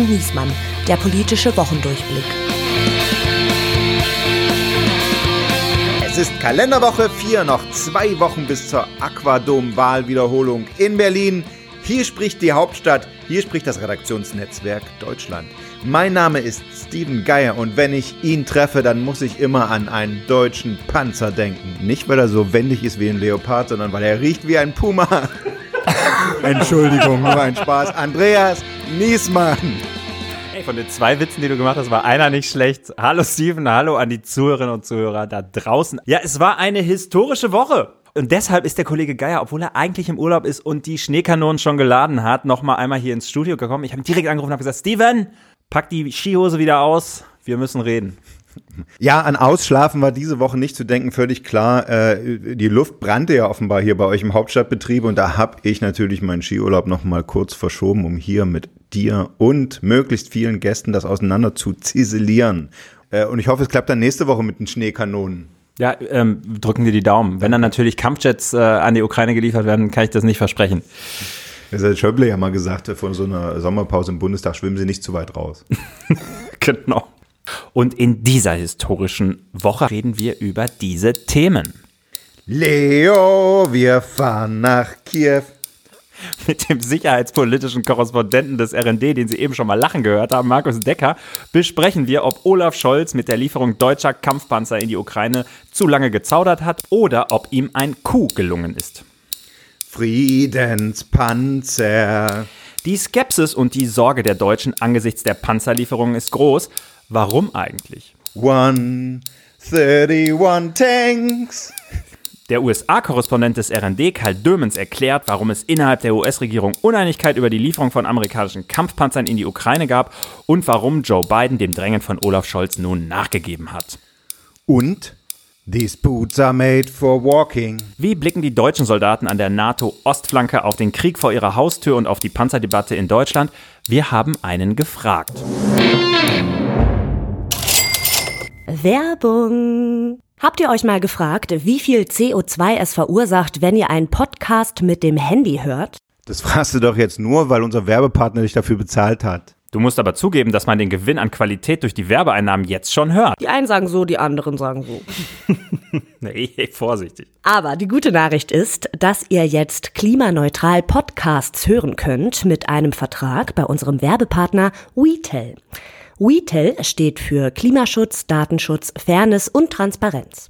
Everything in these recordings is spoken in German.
und Niesmann, der politische Wochendurchblick. Es ist Kalenderwoche 4, noch zwei Wochen bis zur Aquadom-Wahlwiederholung in Berlin. Hier spricht die Hauptstadt, hier spricht das Redaktionsnetzwerk Deutschland. Mein Name ist Steven Geier und wenn ich ihn treffe, dann muss ich immer an einen deutschen Panzer denken. Nicht, weil er so wendig ist wie ein Leopard, sondern weil er riecht wie ein Puma. Entschuldigung, nur ein Spaß. Andreas Niesmann. Von den zwei Witzen, die du gemacht hast, war einer nicht schlecht. Hallo Steven, hallo an die Zuhörerinnen und Zuhörer da draußen. Ja, es war eine historische Woche. Und deshalb ist der Kollege Geier, obwohl er eigentlich im Urlaub ist und die Schneekanonen schon geladen hat, nochmal einmal hier ins Studio gekommen. Ich habe ihn direkt angerufen und habe gesagt, Steven, pack die Skihose wieder aus, wir müssen reden. Ja, an Ausschlafen war diese Woche nicht zu denken, völlig klar. Äh, die Luft brannte ja offenbar hier bei euch im Hauptstadtbetrieb und da habe ich natürlich meinen Skiurlaub noch mal kurz verschoben, um hier mit dir und möglichst vielen Gästen das auseinander zu ziselieren. Äh, und ich hoffe, es klappt dann nächste Woche mit den Schneekanonen. Ja, ähm, drücken wir die Daumen. Wenn dann natürlich Kampfjets äh, an die Ukraine geliefert werden, kann ich das nicht versprechen. Das hat Schöble ja mal gesagt, vor so einer Sommerpause im Bundestag schwimmen sie nicht zu weit raus. genau. Und in dieser historischen Woche reden wir über diese Themen. Leo, wir fahren nach Kiew. Mit dem sicherheitspolitischen Korrespondenten des RND, den Sie eben schon mal lachen gehört haben, Markus Decker, besprechen wir, ob Olaf Scholz mit der Lieferung deutscher Kampfpanzer in die Ukraine zu lange gezaudert hat oder ob ihm ein Coup gelungen ist. Friedenspanzer. Die Skepsis und die Sorge der Deutschen angesichts der Panzerlieferungen ist groß. Warum eigentlich? 131 Tanks. Der USA-Korrespondent des RND, Karl Dömens, erklärt, warum es innerhalb der US-Regierung Uneinigkeit über die Lieferung von amerikanischen Kampfpanzern in die Ukraine gab und warum Joe Biden dem Drängen von Olaf Scholz nun nachgegeben hat. Und These boots are made for walking. Wie blicken die deutschen Soldaten an der NATO-Ostflanke auf den Krieg vor ihrer Haustür und auf die Panzerdebatte in Deutschland? Wir haben einen gefragt. Werbung. Habt ihr euch mal gefragt, wie viel CO2 es verursacht, wenn ihr einen Podcast mit dem Handy hört? Das fragst du doch jetzt nur, weil unser Werbepartner dich dafür bezahlt hat. Du musst aber zugeben, dass man den Gewinn an Qualität durch die Werbeeinnahmen jetzt schon hört. Die einen sagen so, die anderen sagen so. nee, vorsichtig. Aber die gute Nachricht ist, dass ihr jetzt klimaneutral Podcasts hören könnt mit einem Vertrag bei unserem Werbepartner WeTel. WeTel steht für Klimaschutz, Datenschutz, Fairness und Transparenz.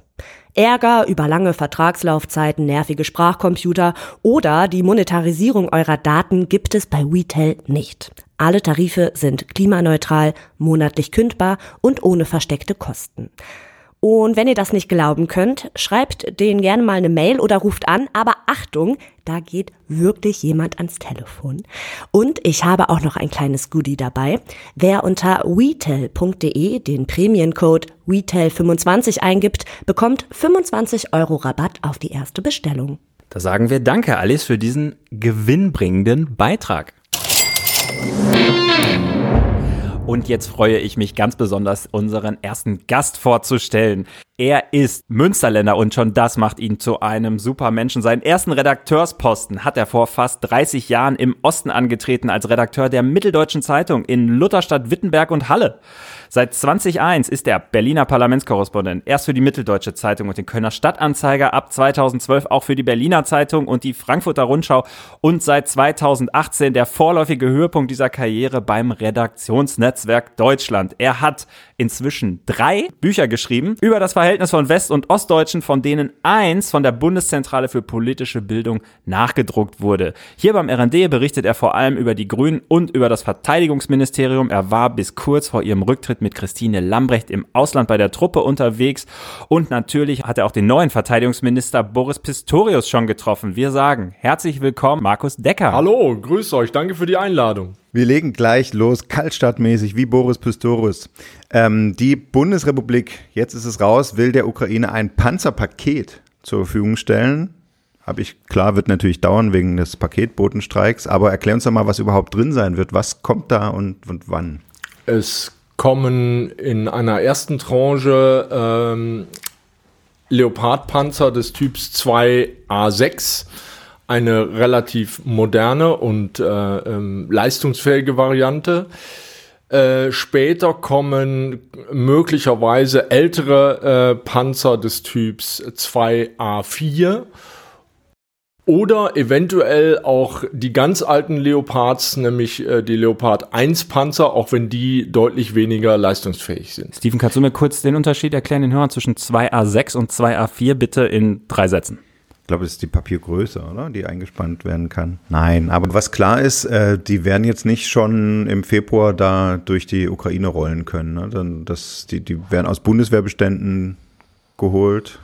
Ärger über lange Vertragslaufzeiten, nervige Sprachcomputer oder die Monetarisierung eurer Daten gibt es bei WeTel nicht. Alle Tarife sind klimaneutral, monatlich kündbar und ohne versteckte Kosten. Und wenn ihr das nicht glauben könnt, schreibt denen gerne mal eine Mail oder ruft an. Aber Achtung, da geht wirklich jemand ans Telefon. Und ich habe auch noch ein kleines Goodie dabei. Wer unter wetel.de den Prämiencode WeTel25 eingibt, bekommt 25 Euro Rabatt auf die erste Bestellung. Da sagen wir Danke, Alice, für diesen gewinnbringenden Beitrag. Und jetzt freue ich mich ganz besonders, unseren ersten Gast vorzustellen. Er ist Münsterländer und schon das macht ihn zu einem Supermenschen. Seinen ersten Redakteursposten hat er vor fast 30 Jahren im Osten angetreten als Redakteur der Mitteldeutschen Zeitung in Lutherstadt, Wittenberg und Halle. Seit 2001 ist er Berliner Parlamentskorrespondent. Erst für die Mitteldeutsche Zeitung und den Kölner Stadtanzeiger, ab 2012 auch für die Berliner Zeitung und die Frankfurter Rundschau und seit 2018 der vorläufige Höhepunkt dieser Karriere beim Redaktionsnetzwerk Deutschland. Er hat inzwischen drei Bücher geschrieben über das Verhältnis von West- und Ostdeutschen, von denen eins von der Bundeszentrale für politische Bildung nachgedruckt wurde. Hier beim RND berichtet er vor allem über die Grünen und über das Verteidigungsministerium. Er war bis kurz vor ihrem Rücktritt mit Christine Lambrecht im Ausland bei der Truppe unterwegs und natürlich hat er auch den neuen Verteidigungsminister Boris Pistorius schon getroffen. Wir sagen herzlich willkommen, Markus Decker. Hallo, grüß euch, danke für die Einladung. Wir legen gleich los, kaltstartmäßig wie Boris Pistorius. Ähm, die Bundesrepublik, jetzt ist es raus, will der Ukraine ein Panzerpaket zur Verfügung stellen. Habe ich, klar, wird natürlich dauern wegen des Paketbotenstreiks, aber erklär uns doch mal, was überhaupt drin sein wird. Was kommt da und, und wann? Es kommen in einer ersten Tranche ähm, Leopardpanzer des Typs 2A6 eine relativ moderne und äh, ähm, leistungsfähige Variante. Äh, später kommen möglicherweise ältere äh, Panzer des Typs 2A4 oder eventuell auch die ganz alten Leopards, nämlich äh, die Leopard 1 Panzer, auch wenn die deutlich weniger leistungsfähig sind. Steven, kannst du mir kurz den Unterschied erklären, den Hörern zwischen 2A6 und 2A4 bitte in drei Sätzen? Ich glaube, das ist die Papiergröße, oder? Die eingespannt werden kann. Nein, aber was klar ist, äh, die werden jetzt nicht schon im Februar da durch die Ukraine rollen können. Ne? Dann, das, die, die werden aus Bundeswehrbeständen geholt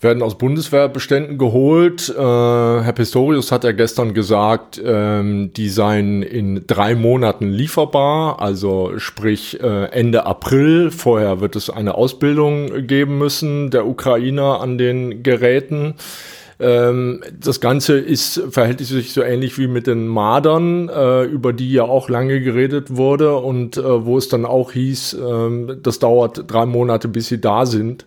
werden aus Bundeswehrbeständen geholt. Äh, Herr Pistorius hat ja gestern gesagt, ähm, die seien in drei Monaten lieferbar, also sprich äh, Ende April. Vorher wird es eine Ausbildung geben müssen der Ukrainer an den Geräten. Ähm, das Ganze ist, verhält sich so ähnlich wie mit den Madern, äh, über die ja auch lange geredet wurde und äh, wo es dann auch hieß, äh, das dauert drei Monate, bis sie da sind.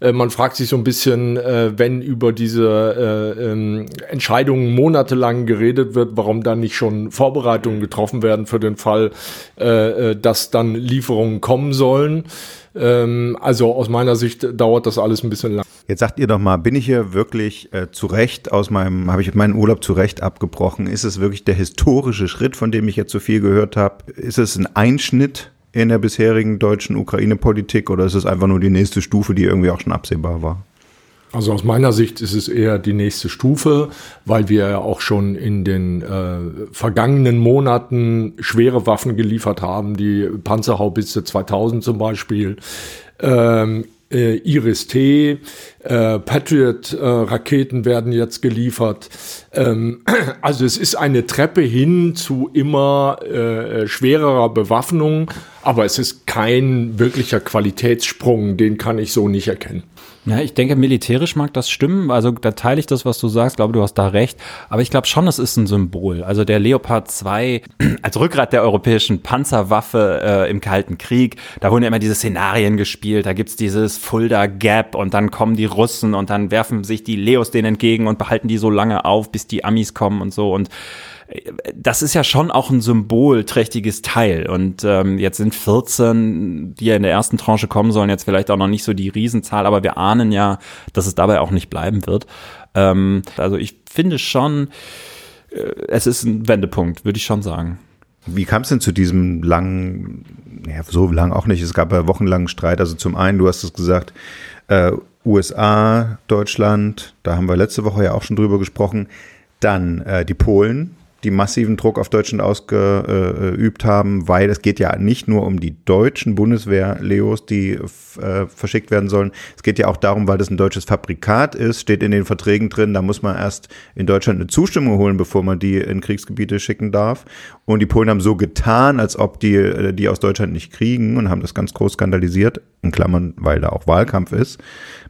Äh, man fragt sich so ein bisschen, äh, wenn über diese äh, ähm, Entscheidungen monatelang geredet wird, warum dann nicht schon Vorbereitungen getroffen werden für den Fall, äh, äh dass dann Lieferungen kommen sollen. Ähm, also aus meiner Sicht dauert das alles ein bisschen lang. Jetzt sagt ihr doch mal, bin ich hier wirklich äh, zu Recht aus meinem, habe ich meinen Urlaub zu Recht abgebrochen? Ist es wirklich der historische Schritt, von dem ich jetzt so viel gehört habe? Ist es ein Einschnitt in der bisherigen deutschen Ukraine-Politik oder ist es einfach nur die nächste Stufe, die irgendwie auch schon absehbar war? Also aus meiner Sicht ist es eher die nächste Stufe, weil wir ja auch schon in den äh, vergangenen Monaten schwere Waffen geliefert haben, die Panzerhaubitze 2000 zum Beispiel. Ähm, äh, Iris-T, äh, Patriot-Raketen äh, werden jetzt geliefert. Ähm, also es ist eine Treppe hin zu immer äh, schwererer Bewaffnung, aber es ist kein wirklicher Qualitätssprung, den kann ich so nicht erkennen. Ja, ich denke, militärisch mag das stimmen. Also da teile ich das, was du sagst. Ich glaube, du hast da recht. Aber ich glaube schon, es ist ein Symbol. Also der Leopard 2 als Rückgrat der europäischen Panzerwaffe äh, im Kalten Krieg, da wurden ja immer diese Szenarien gespielt. Da gibt's dieses Fulda Gap und dann kommen die Russen und dann werfen sich die Leos denen entgegen und behalten die so lange auf, bis die Amis kommen und so. Und das ist ja schon auch ein symbolträchtiges Teil. Und ähm, jetzt sind 14, die ja in der ersten Tranche kommen sollen, jetzt vielleicht auch noch nicht so die Riesenzahl, aber wir ahnen ja, dass es dabei auch nicht bleiben wird. Ähm, also ich finde schon, äh, es ist ein Wendepunkt, würde ich schon sagen. Wie kam es denn zu diesem langen, ja, so lang auch nicht, es gab ja wochenlangen Streit. Also zum einen, du hast es gesagt, äh, USA, Deutschland, da haben wir letzte Woche ja auch schon drüber gesprochen. Dann äh, die Polen, die massiven Druck auf Deutschland ausgeübt haben, weil es geht ja nicht nur um die deutschen Bundeswehr-Leos, die äh, verschickt werden sollen. Es geht ja auch darum, weil das ein deutsches Fabrikat ist, steht in den Verträgen drin, da muss man erst in Deutschland eine Zustimmung holen, bevor man die in Kriegsgebiete schicken darf. Und die Polen haben so getan, als ob die äh, die aus Deutschland nicht kriegen und haben das ganz groß skandalisiert, in Klammern, weil da auch Wahlkampf ist,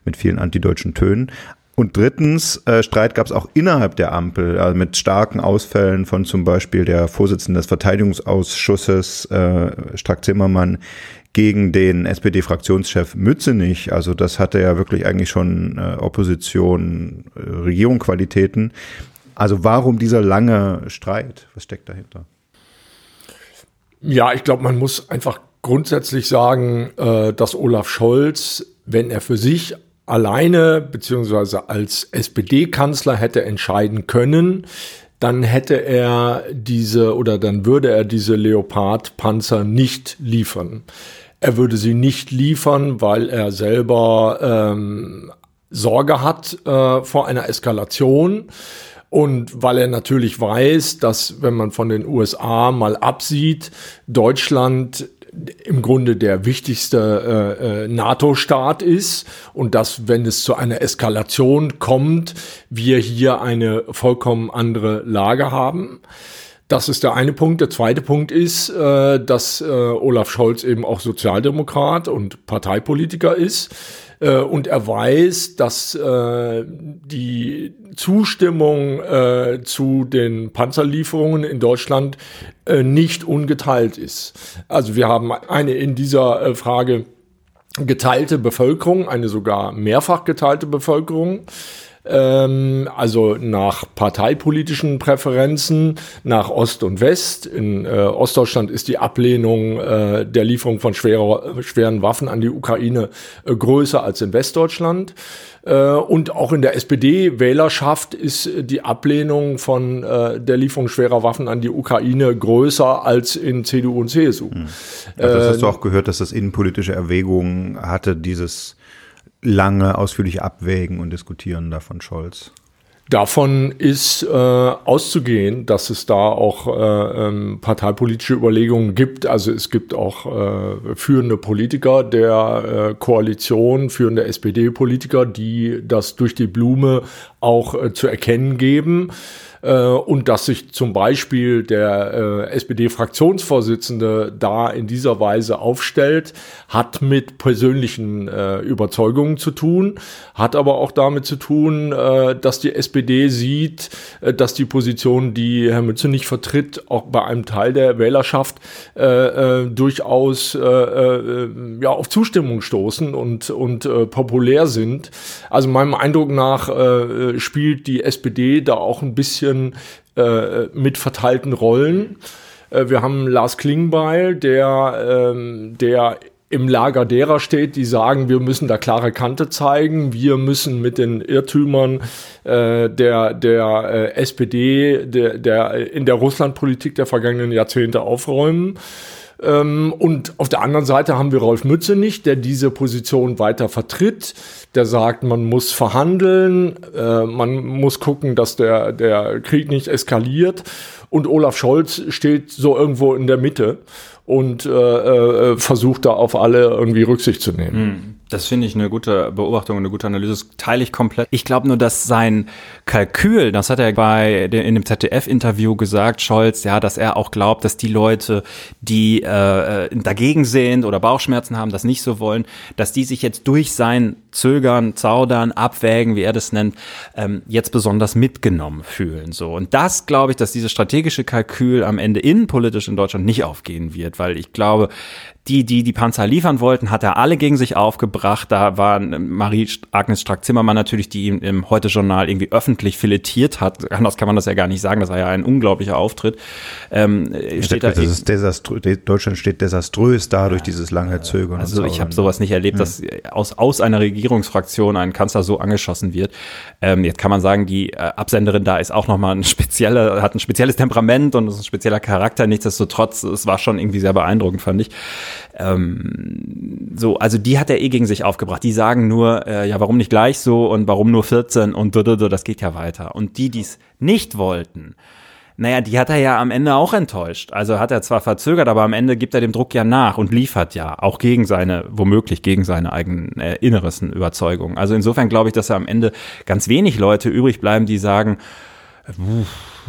mit vielen antideutschen Tönen. Und drittens, äh, Streit gab es auch innerhalb der Ampel, also mit starken Ausfällen von zum Beispiel der Vorsitzenden des Verteidigungsausschusses, äh, Strack Zimmermann, gegen den SPD-Fraktionschef Mützenich. Also das hatte ja wirklich eigentlich schon äh, Opposition, äh, Regierungsqualitäten. Also warum dieser lange Streit? Was steckt dahinter? Ja, ich glaube, man muss einfach grundsätzlich sagen, äh, dass Olaf Scholz, wenn er für sich alleine beziehungsweise als SPD-Kanzler hätte entscheiden können, dann hätte er diese oder dann würde er diese Leopard-Panzer nicht liefern. Er würde sie nicht liefern, weil er selber ähm, Sorge hat äh, vor einer Eskalation. Und weil er natürlich weiß, dass wenn man von den USA mal absieht, Deutschland im Grunde der wichtigste äh, äh, NATO-Staat ist und dass, wenn es zu einer Eskalation kommt, wir hier eine vollkommen andere Lage haben. Das ist der eine Punkt. Der zweite Punkt ist, äh, dass äh, Olaf Scholz eben auch Sozialdemokrat und Parteipolitiker ist. Äh, und er weiß, dass äh, die Zustimmung äh, zu den Panzerlieferungen in Deutschland äh, nicht ungeteilt ist. Also wir haben eine in dieser äh, Frage geteilte Bevölkerung, eine sogar mehrfach geteilte Bevölkerung. Ähm, also nach parteipolitischen Präferenzen, nach Ost und West. In äh, Ostdeutschland ist die Ablehnung äh, der Lieferung von schwerer, schweren Waffen an die Ukraine äh, größer als in Westdeutschland. Äh, und auch in der SPD-Wählerschaft ist die Ablehnung von äh, der Lieferung schwerer Waffen an die Ukraine größer als in CDU und CSU. Hm. Also das hast du auch gehört, dass das innenpolitische Erwägungen hatte, dieses lange ausführliche Abwägen und Diskutieren da von Scholz. Davon ist äh, auszugehen, dass es da auch äh, ähm, parteipolitische Überlegungen gibt. Also es gibt auch äh, führende Politiker der äh, Koalition, führende SPD-Politiker, die das durch die Blume auch äh, zu erkennen geben äh, und dass sich zum Beispiel der äh, SPD-Fraktionsvorsitzende da in dieser Weise aufstellt, hat mit persönlichen äh, Überzeugungen zu tun, hat aber auch damit zu tun, äh, dass die SPD sieht, äh, dass die Position, die Herr Mütze nicht vertritt, auch bei einem Teil der Wählerschaft äh, äh, durchaus äh, äh, ja, auf Zustimmung stoßen und, und äh, populär sind. Also meinem Eindruck nach äh, spielt die SPD da auch ein bisschen bisschen äh, mit verteilten Rollen. Äh, wir haben Lars Klingbeil, der, ähm, der im Lager derer steht, die sagen, wir müssen da klare Kante zeigen, wir müssen mit den Irrtümern äh, der, der äh, SPD, der, der, in der Russlandpolitik der vergangenen Jahrzehnte aufräumen. Ähm, und auf der anderen Seite haben wir Rolf Mütze nicht, der diese Position weiter vertritt, der sagt, man muss verhandeln, äh, man muss gucken, dass der, der Krieg nicht eskaliert. Und Olaf Scholz steht so irgendwo in der Mitte und äh, äh, versucht da auf alle irgendwie Rücksicht zu nehmen. Hm. Das finde ich eine gute Beobachtung, eine gute Analyse. Das teile ich komplett. Ich glaube nur, dass sein Kalkül, das hat er bei in dem ZDF-Interview gesagt, Scholz, ja, dass er auch glaubt, dass die Leute, die äh, dagegen sind oder Bauchschmerzen haben, das nicht so wollen, dass die sich jetzt durch sein Zögern, Zaudern, Abwägen, wie er das nennt, ähm, jetzt besonders mitgenommen fühlen. So und das glaube ich, dass dieses strategische Kalkül am Ende innenpolitisch in Deutschland nicht aufgehen wird, weil ich glaube, die, die die Panzer liefern wollten, hat er alle gegen sich aufgebracht. Da war Marie-Agnes Strack-Zimmermann natürlich, die ihn im Heute-Journal irgendwie öffentlich filetiert hat. Anders kann man das ja gar nicht sagen. Das war ja ein unglaublicher Auftritt. Ähm, steht da, das ist desaströ Deutschland steht desaströs da durch dieses lange Zögern. Also ich habe sowas nicht erlebt, ja. dass aus, aus einer Regierungsfraktion ein Kanzler so angeschossen wird. Ähm, jetzt kann man sagen, die äh, Absenderin da ist auch nochmal ein spezieller, hat ein spezielles Temperament und ist ein spezieller Charakter. Nichtsdestotrotz, es war schon irgendwie sehr beeindruckend, fand ich. Ähm, so, also die hat er eh gegen sich aufgebracht. Die sagen nur, äh, ja, warum nicht gleich so und warum nur 14 und das geht ja weiter. Und die, die es nicht wollten, naja, die hat er ja am Ende auch enttäuscht. Also hat er zwar verzögert, aber am Ende gibt er dem Druck ja nach und liefert ja, auch gegen seine, womöglich gegen seine eigenen äh, inneresten Überzeugungen. Also insofern glaube ich, dass er am Ende ganz wenig Leute übrig bleiben, die sagen,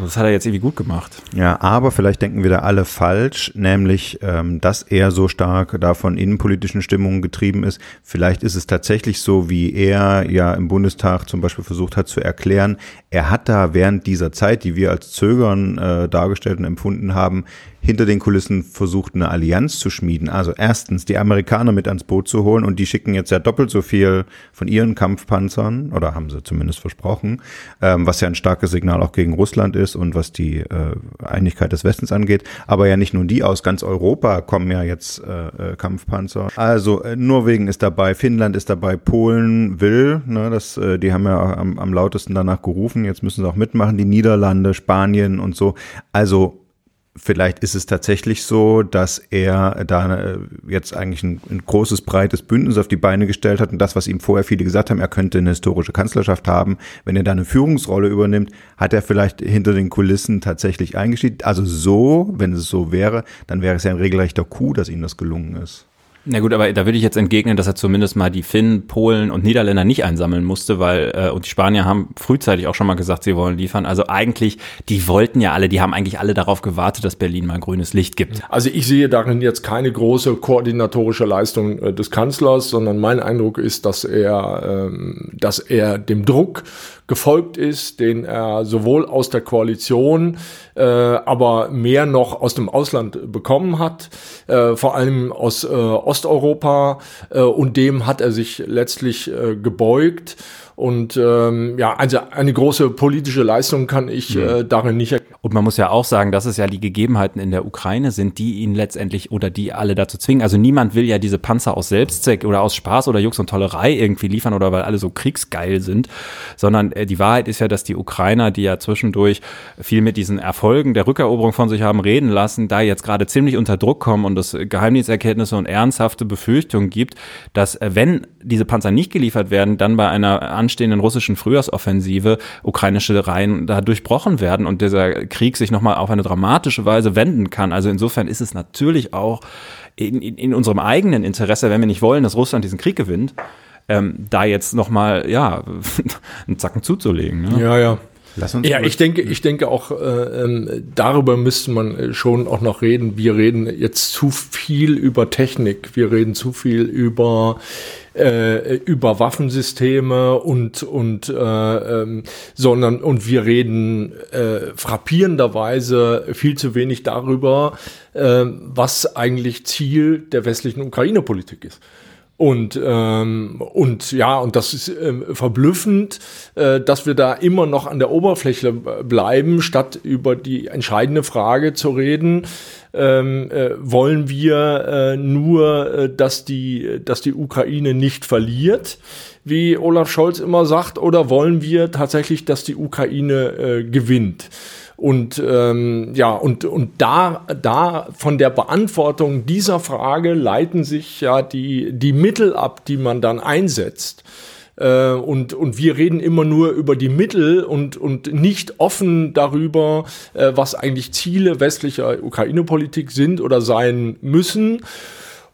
das hat er jetzt irgendwie gut gemacht. Ja, aber vielleicht denken wir da alle falsch, nämlich, ähm, dass er so stark da von innenpolitischen Stimmungen getrieben ist. Vielleicht ist es tatsächlich so, wie er ja im Bundestag zum Beispiel versucht hat zu erklären. Er hat da während dieser Zeit, die wir als Zögern äh, dargestellt und empfunden haben, hinter den Kulissen versucht, eine Allianz zu schmieden. Also erstens die Amerikaner mit ans Boot zu holen und die schicken jetzt ja doppelt so viel von ihren Kampfpanzern, oder haben sie zumindest versprochen, ähm, was ja ein starkes Signal auch gegen Russland ist und was die äh, Einigkeit des Westens angeht. Aber ja nicht nur die, aus ganz Europa kommen ja jetzt äh, äh Kampfpanzer. Also äh, Norwegen ist dabei, Finnland ist dabei, Polen will, ne, das, äh, die haben ja am, am lautesten danach gerufen, jetzt müssen sie auch mitmachen, die Niederlande, Spanien und so. Also Vielleicht ist es tatsächlich so, dass er da äh, jetzt eigentlich ein, ein, großes, breites Bündnis auf die Beine gestellt hat und das, was ihm vorher viele gesagt haben, er könnte eine historische Kanzlerschaft haben, wenn er da eine Führungsrolle übernimmt, hat er vielleicht hinter den Kulissen tatsächlich eingeschieden. Also so, wenn es so wäre, dann wäre es ja ein regelrechter Coup, dass ihm das gelungen ist. Na gut, aber da würde ich jetzt entgegnen, dass er zumindest mal die Finnen, Polen und Niederländer nicht einsammeln musste, weil äh, und die Spanier haben frühzeitig auch schon mal gesagt, sie wollen liefern. Also eigentlich, die wollten ja alle, die haben eigentlich alle darauf gewartet, dass Berlin mal grünes Licht gibt. Also ich sehe darin jetzt keine große koordinatorische Leistung äh, des Kanzlers, sondern mein Eindruck ist, dass er, ähm, dass er dem Druck gefolgt ist, den er sowohl aus der Koalition, äh, aber mehr noch aus dem Ausland bekommen hat, äh, vor allem aus äh, Osteuropa, äh, und dem hat er sich letztlich äh, gebeugt. Und ähm, ja, also eine große politische Leistung kann ich mhm. äh, darin nicht erkennen. Und man muss ja auch sagen, dass es ja die Gegebenheiten in der Ukraine sind, die ihn letztendlich oder die alle dazu zwingen. Also niemand will ja diese Panzer aus Selbstzweck oder aus Spaß oder Jux und Tollerei irgendwie liefern oder weil alle so kriegsgeil sind, sondern äh, die Wahrheit ist ja, dass die Ukrainer, die ja zwischendurch viel mit diesen Erfolgen der Rückeroberung von sich haben reden lassen, da jetzt gerade ziemlich unter Druck kommen und es Geheimdiensterkenntnisse und ernsthafte Befürchtungen gibt, dass äh, wenn diese Panzer nicht geliefert werden, dann bei einer anstehenden russischen Frühjahrsoffensive ukrainische Reihen da durchbrochen werden und dieser Krieg sich nochmal auf eine dramatische Weise wenden kann. Also insofern ist es natürlich auch in, in, in unserem eigenen Interesse, wenn wir nicht wollen, dass Russland diesen Krieg gewinnt, ähm, da jetzt nochmal, ja, einen Zacken zuzulegen. Ne? Ja, ja. Lass uns ja, ich denke, ich denke auch, äh, ähm, darüber müsste man äh, schon auch noch reden. Wir reden jetzt zu viel über Technik. Wir reden zu viel über äh, über Waffensysteme und und äh, ähm, sondern und wir reden äh, frappierenderweise viel zu wenig darüber, äh, was eigentlich Ziel der westlichen Ukraine-Politik ist. Und, ähm, und ja, und das ist ähm, verblüffend, äh, dass wir da immer noch an der Oberfläche bleiben, statt über die entscheidende Frage zu reden. Ähm, äh, wollen wir äh, nur, äh, dass, die, dass die Ukraine nicht verliert, wie Olaf Scholz immer sagt, oder wollen wir tatsächlich, dass die Ukraine äh, gewinnt? Und ähm, ja, und, und da, da von der Beantwortung dieser Frage leiten sich ja die, die Mittel ab, die man dann einsetzt. Äh, und, und wir reden immer nur über die Mittel und, und nicht offen darüber, äh, was eigentlich Ziele westlicher Ukraine-Politik sind oder sein müssen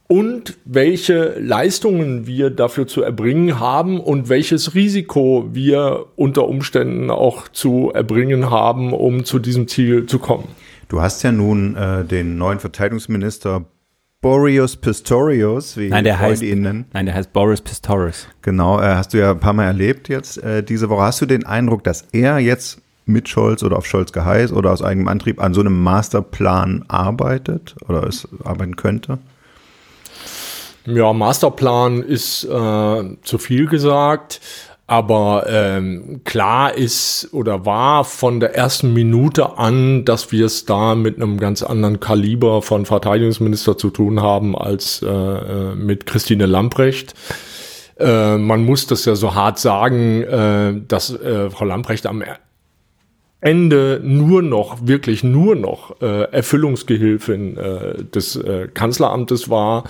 und welche Leistungen wir dafür zu erbringen haben und welches Risiko wir unter Umständen auch zu erbringen haben, um zu diesem Ziel zu kommen. Du hast ja nun äh, den neuen Verteidigungsminister Boreas Pistorius, wie nein, der heißt, ihn nennen. Nein, der heißt Boris Pistorius. Genau, äh, hast du ja ein paar Mal erlebt jetzt äh, diese Woche. Hast du den Eindruck, dass er jetzt mit Scholz oder auf Scholz geheiß oder aus eigenem Antrieb an so einem Masterplan arbeitet oder es arbeiten könnte? Ja, Masterplan ist äh, zu viel gesagt. Aber ähm, klar ist oder war von der ersten Minute an, dass wir es da mit einem ganz anderen Kaliber von Verteidigungsminister zu tun haben als äh, äh mit Christine Lamprecht. Äh, man muss das ja so hart sagen, äh, dass äh, Frau Lamprecht am Ende nur noch, wirklich nur noch äh, Erfüllungsgehilfin äh, des äh, Kanzleramtes war.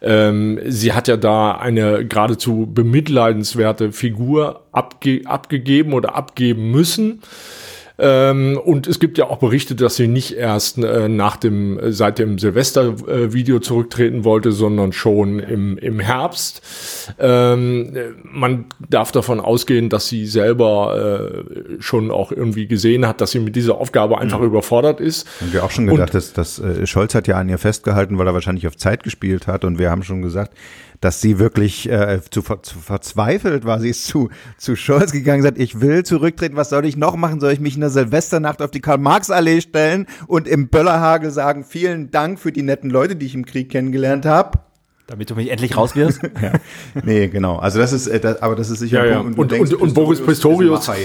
Ähm, sie hat ja da eine geradezu bemitleidenswerte Figur abge abgegeben oder abgeben müssen. Ähm, und es gibt ja auch Berichte, dass sie nicht erst äh, nach dem, seit dem Silvester-Video zurücktreten wollte, sondern schon im, im Herbst. Ähm, man darf davon ausgehen, dass sie selber äh, schon auch irgendwie gesehen hat, dass sie mit dieser Aufgabe einfach mhm. überfordert ist. Und wir auch schon gedacht, und, dass, dass äh, Scholz hat ja an ihr festgehalten, weil er wahrscheinlich auf Zeit gespielt hat. Und wir haben schon gesagt, dass sie wirklich äh, zu, zu verzweifelt war. Sie ist zu, zu Scholz gegangen und sagt, ich will zurücktreten, was soll ich noch machen? Soll ich mich in der Silvesternacht auf die Karl-Marx-Allee stellen und im Böllerhagel sagen, vielen Dank für die netten Leute, die ich im Krieg kennengelernt habe? Damit du mich endlich rauswirst? ja. Nee, genau. Also das ist, äh, das, aber das ist sicher. Ja, ja. Und, und, denkst, und, und Boris Pistorius. Ja.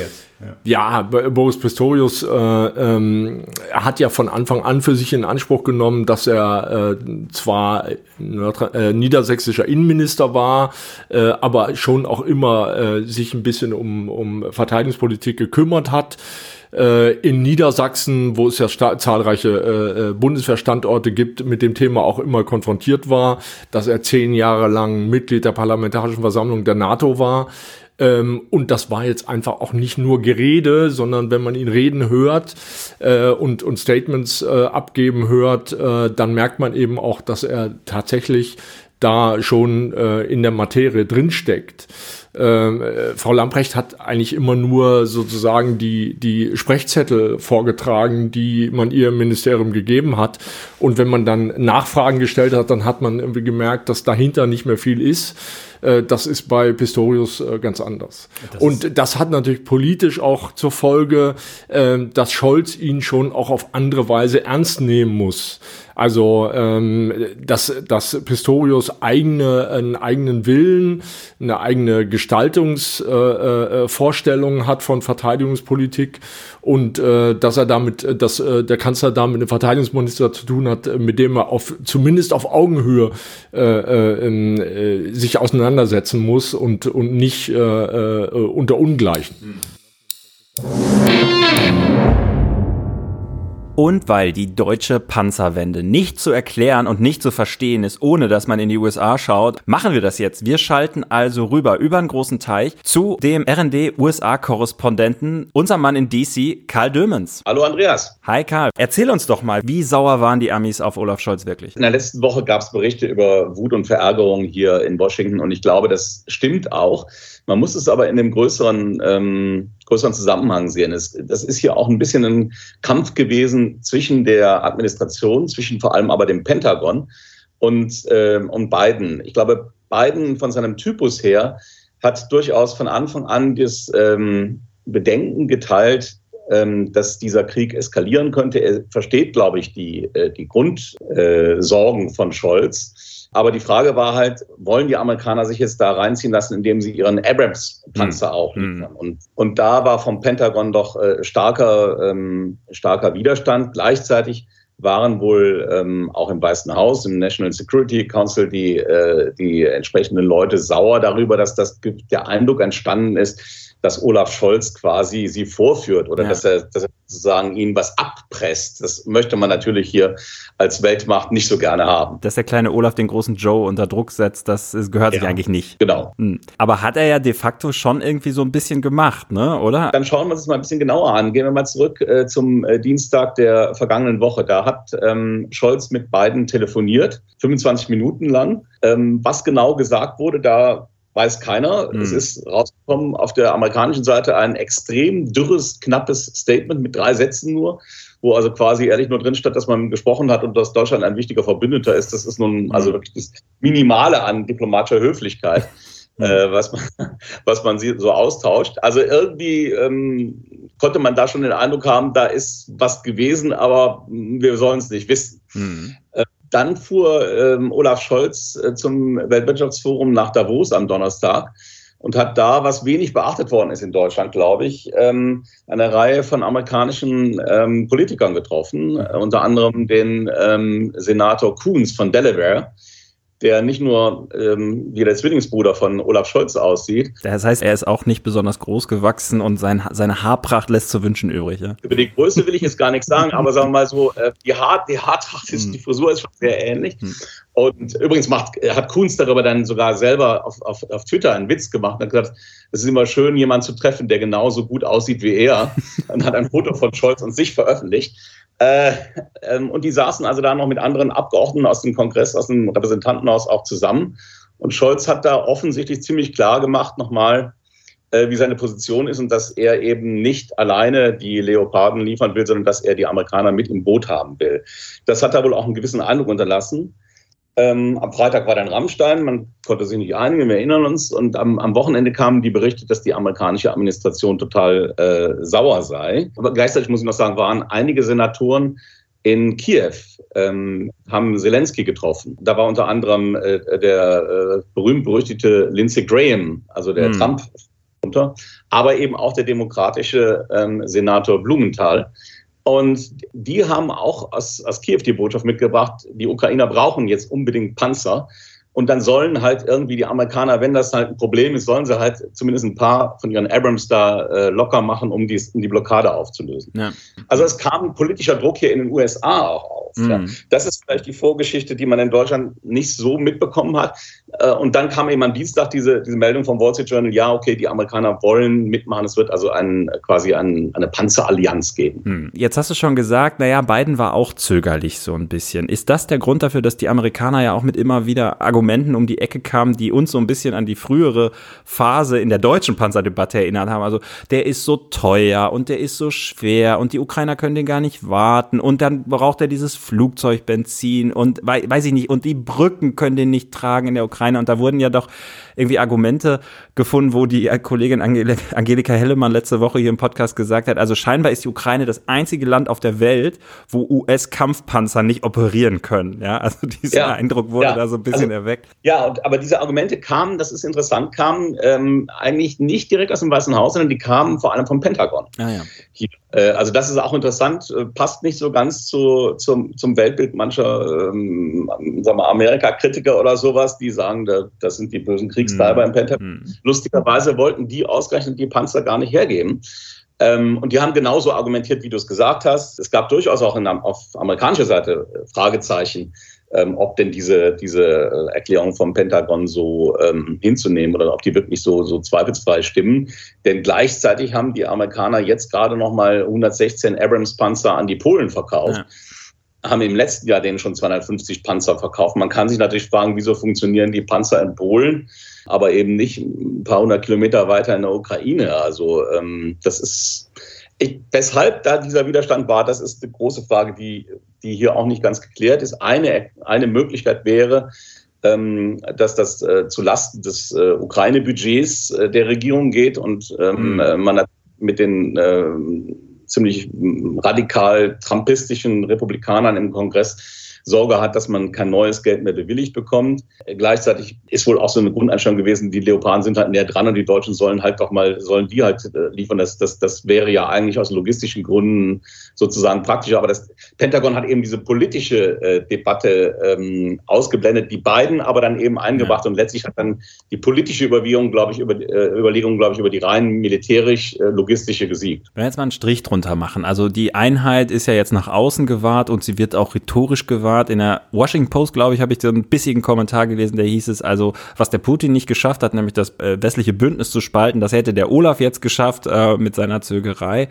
ja, Boris Pistorius äh, ähm, hat ja von Anfang an für sich in Anspruch genommen, dass er äh, zwar äh, niedersächsischer Innenminister war, äh, aber schon auch immer äh, sich ein bisschen um, um Verteidigungspolitik gekümmert hat äh, in Niedersachsen, wo es ja zahlreiche äh, äh, Bundeswehrstandorte gibt, mit dem Thema auch immer konfrontiert war, dass er zehn Jahre lang Mitglied der Parlamentarischen Versammlung der NATO war. Ähm, und das war jetzt einfach auch nicht nur Gerede, sondern wenn man ihn reden hört äh, und, und Statements äh, abgeben hört, äh, dann merkt man eben auch, dass er tatsächlich da schon äh, in der Materie drinsteckt. Ähm, äh, Frau Lamprecht hat eigentlich immer nur sozusagen die, die Sprechzettel vorgetragen, die man ihr im Ministerium gegeben hat. Und wenn man dann Nachfragen gestellt hat, dann hat man irgendwie gemerkt, dass dahinter nicht mehr viel ist. Äh, das ist bei Pistorius äh, ganz anders. Das und das hat natürlich politisch auch zur Folge, äh, dass Scholz ihn schon auch auf andere Weise ernst nehmen muss. Also ähm, dass, dass Pistorius eigene, einen eigenen Willen, eine eigene Gestaltungsvorstellung äh, äh, hat von Verteidigungspolitik und äh, dass er damit, dass äh, der Kanzler damit einen Verteidigungsminister zu tun hat, mit dem er auf zumindest auf Augenhöhe äh, äh, äh, sich auseinandersetzen muss und und nicht äh, äh, unter Ungleichen. Und weil die deutsche Panzerwende nicht zu erklären und nicht zu verstehen ist, ohne dass man in die USA schaut, machen wir das jetzt. Wir schalten also rüber über einen großen Teich zu dem RD USA-Korrespondenten, unser Mann in DC, Karl Dömens. Hallo Andreas. Hi Karl. Erzähl uns doch mal, wie sauer waren die Amis auf Olaf Scholz wirklich? In der letzten Woche gab es Berichte über Wut und Verärgerung hier in Washington und ich glaube, das stimmt auch. Man muss es aber in dem größeren, ähm, größeren Zusammenhang sehen. Es, das ist hier auch ein bisschen ein Kampf gewesen zwischen der Administration, zwischen vor allem aber dem Pentagon und, ähm, und Biden. Ich glaube, Biden von seinem Typus her hat durchaus von Anfang an das ähm, Bedenken geteilt, ähm, dass dieser Krieg eskalieren könnte. Er versteht, glaube ich, die, äh, die Grundsorgen von Scholz aber die Frage war halt, wollen die Amerikaner sich jetzt da reinziehen lassen, indem sie ihren Abrams-Panzer hm. auch liefern? Hm. Und, und da war vom Pentagon doch äh, starker, ähm, starker Widerstand. Gleichzeitig waren wohl ähm, auch im Weißen Haus, im National Security Council, die, äh, die entsprechenden Leute sauer darüber, dass das der Eindruck entstanden ist, dass Olaf Scholz quasi sie vorführt oder ja. dass, er, dass er sozusagen ihnen was abpresst. Das möchte man natürlich hier als Weltmacht nicht so gerne haben. Dass der kleine Olaf den großen Joe unter Druck setzt, das gehört ja. sich eigentlich nicht. Genau. Hm. Aber hat er ja de facto schon irgendwie so ein bisschen gemacht, ne? oder? Dann schauen wir uns das mal ein bisschen genauer an. Gehen wir mal zurück äh, zum äh, Dienstag der vergangenen Woche. Da hat ähm, Scholz mit beiden telefoniert, 25 Minuten lang. Ähm, was genau gesagt wurde, da weiß keiner. Mhm. Es ist rausgekommen auf der amerikanischen Seite ein extrem dürres, knappes Statement mit drei Sätzen nur, wo also quasi ehrlich nur drin stand, dass man gesprochen hat und dass Deutschland ein wichtiger Verbündeter ist. Das ist nun mhm. also wirklich das Minimale an diplomatischer Höflichkeit. Mhm. Äh, was man, was man so austauscht. Also irgendwie ähm, konnte man da schon den Eindruck haben, da ist was gewesen, aber wir sollen es nicht wissen. Mhm. Äh, dann fuhr ähm, Olaf Scholz äh, zum Weltwirtschaftsforum nach Davos am Donnerstag und hat da, was wenig beachtet worden ist in Deutschland, glaube ich, ähm, eine Reihe von amerikanischen ähm, Politikern getroffen, äh, unter anderem den ähm, Senator Coons von Delaware, der nicht nur ähm, wie der Zwillingsbruder von Olaf Scholz aussieht. Das heißt, er ist auch nicht besonders groß gewachsen und sein, seine Haarpracht lässt zu wünschen übrig. Ja? Über die Größe will ich jetzt gar nichts sagen, aber sagen wir mal so, äh, die, Haar, die Haartracht ist, hm. die Frisur ist schon sehr ähnlich. Hm. Und übrigens macht, hat Kunz darüber dann sogar selber auf, auf, auf Twitter einen Witz gemacht und hat gesagt, es ist immer schön, jemanden zu treffen, der genauso gut aussieht wie er. und hat ein Foto von Scholz und sich veröffentlicht. Äh, ähm, und die saßen also da noch mit anderen Abgeordneten aus dem Kongress, aus dem Repräsentantenhaus auch zusammen. Und Scholz hat da offensichtlich ziemlich klar gemacht nochmal, äh, wie seine Position ist und dass er eben nicht alleine die Leoparden liefern will, sondern dass er die Amerikaner mit im Boot haben will. Das hat er wohl auch einen gewissen Eindruck unterlassen. Ähm, am Freitag war dann Rammstein, man konnte sich nicht einigen, wir erinnern uns. Und am, am Wochenende kamen die Berichte, dass die amerikanische Administration total äh, sauer sei. Aber gleichzeitig muss ich noch sagen, waren einige Senatoren in Kiew, ähm, haben Zelensky getroffen. Da war unter anderem äh, der äh, berühmt-berüchtigte Lindsey Graham, also der hm. Trump unter, aber eben auch der demokratische ähm, Senator Blumenthal. Und die haben auch aus, aus Kiew die Botschaft mitgebracht, die Ukrainer brauchen jetzt unbedingt Panzer. Und dann sollen halt irgendwie die Amerikaner, wenn das halt ein Problem ist, sollen sie halt zumindest ein paar von ihren Abrams da äh, locker machen, um die, um die Blockade aufzulösen. Ja. Also es kam politischer Druck hier in den USA auch auf. Mhm. Ja. Das ist vielleicht die Vorgeschichte, die man in Deutschland nicht so mitbekommen hat. Äh, und dann kam eben am Dienstag diese, diese Meldung vom Wall Street Journal, ja, okay, die Amerikaner wollen mitmachen. Es wird also ein, quasi ein, eine Panzerallianz geben. Mhm. Jetzt hast du schon gesagt, naja, Biden war auch zögerlich so ein bisschen. Ist das der Grund dafür, dass die Amerikaner ja auch mit immer wieder Argumenten Argumenten um die Ecke kamen, die uns so ein bisschen an die frühere Phase in der deutschen Panzerdebatte erinnert haben. Also der ist so teuer und der ist so schwer und die Ukrainer können den gar nicht warten und dann braucht er dieses Flugzeugbenzin und weiß ich nicht, und die Brücken können den nicht tragen in der Ukraine. Und da wurden ja doch irgendwie Argumente gefunden, wo die Kollegin Angelika Hellemann letzte Woche hier im Podcast gesagt hat, also scheinbar ist die Ukraine das einzige Land auf der Welt, wo US-Kampfpanzer nicht operieren können. Ja, also dieser ja, Eindruck wurde ja, da so ein bisschen also, erweckt. Ja, und, aber diese Argumente kamen, das ist interessant, kamen ähm, eigentlich nicht direkt aus dem Weißen Haus, sondern die kamen vor allem vom Pentagon. Ah, ja. Hier, also das ist auch interessant, äh, passt nicht so ganz zu, zum, zum Weltbild mancher ähm, Amerika-Kritiker oder sowas, die sagen, da, das sind die bösen Kriegstreiber mhm. im Pentagon. Mhm. Lustigerweise wollten die ausgerechnet die Panzer gar nicht hergeben. Ähm, und die haben genauso argumentiert, wie du es gesagt hast. Es gab durchaus auch auf amerikanischer Seite äh, Fragezeichen, ähm, ob denn diese, diese äh, Erklärung vom Pentagon so ähm, hinzunehmen oder ob die wirklich so, so zweifelsfrei stimmen. Denn gleichzeitig haben die Amerikaner jetzt gerade nochmal 116 Abrams-Panzer an die Polen verkauft. Ja haben im letzten Jahr denen schon 250 Panzer verkauft. Man kann sich natürlich fragen, wieso funktionieren die Panzer in Polen, aber eben nicht ein paar hundert Kilometer weiter in der Ukraine. Also ähm, das ist, ich, weshalb da dieser Widerstand war, das ist eine große Frage, die die hier auch nicht ganz geklärt ist. Eine, eine Möglichkeit wäre, ähm, dass das äh, zu Lasten des äh, Ukraine-Budgets äh, der Regierung geht und ähm, mhm. Äh, man mit den äh, ziemlich radikal trumpistischen Republikanern im Kongress Sorge hat, dass man kein neues Geld mehr bewilligt bekommt. Gleichzeitig ist wohl auch so eine Grundeinstellung gewesen, die Leoparden sind halt näher dran und die Deutschen sollen halt doch mal, sollen die halt äh, liefern. Das, das, das wäre ja eigentlich aus logistischen Gründen sozusagen praktisch. Aber das Pentagon hat eben diese politische äh, Debatte ähm, ausgeblendet, die beiden aber dann eben eingebracht ja. und letztlich hat dann die politische Überwiegung, glaube ich, über, äh, Überlegung, glaube ich, über die rein militärisch-logistische äh, gesiegt. Wenn wir jetzt mal einen Strich drunter machen, also die Einheit ist ja jetzt nach außen gewahrt und sie wird auch rhetorisch gewahrt Format. In der Washington Post, glaube ich, habe ich so einen bissigen Kommentar gelesen, der hieß es also, was der Putin nicht geschafft hat, nämlich das äh, westliche Bündnis zu spalten, das hätte der Olaf jetzt geschafft äh, mit seiner Zögerei.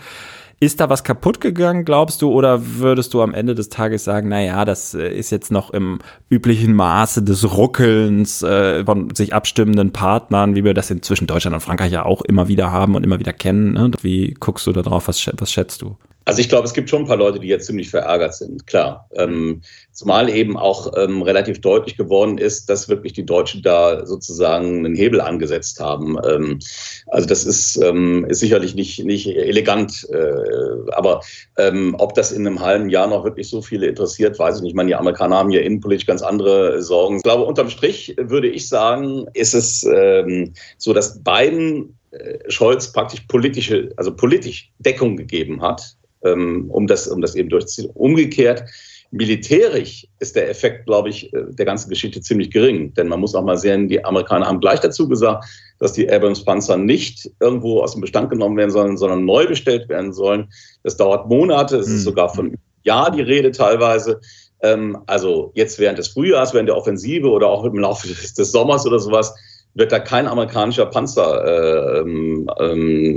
Ist da was kaputt gegangen, glaubst du, oder würdest du am Ende des Tages sagen, na ja, das äh, ist jetzt noch im üblichen Maße des Ruckelns äh, von sich abstimmenden Partnern, wie wir das inzwischen Deutschland und Frankreich ja auch immer wieder haben und immer wieder kennen? Ne? Wie guckst du da drauf? Was, was schätzt du? Also ich glaube, es gibt schon ein paar Leute, die jetzt ziemlich verärgert sind, klar. Ähm, zumal eben auch ähm, relativ deutlich geworden ist, dass wirklich die Deutschen da sozusagen einen Hebel angesetzt haben. Ähm, also das ist, ähm, ist sicherlich nicht, nicht elegant. Äh, aber ähm, ob das in einem halben Jahr noch wirklich so viele interessiert, weiß ich nicht. Ich meine, die Amerikaner haben ja innenpolitisch ganz andere Sorgen. Ich glaube, unterm Strich würde ich sagen, ist es ähm, so, dass Biden äh, Scholz praktisch politische, also politisch Deckung gegeben hat um, das, um das eben durchzuziehen. Umgekehrt, militärisch ist der Effekt, glaube ich, äh, der ganzen Geschichte ziemlich gering. Denn man muss auch mal sehen, die Amerikaner haben gleich dazu gesagt, dass die Abrams-Panzer nicht irgendwo aus dem Bestand genommen werden sollen, sondern neu bestellt werden sollen. Das dauert Monate, es ist hm. sogar von Jahr die Rede teilweise. Ähm, also jetzt während des Frühjahrs, während der Offensive oder auch im Laufe des, des Sommers oder sowas, wird da kein amerikanischer Panzer äh, ähm,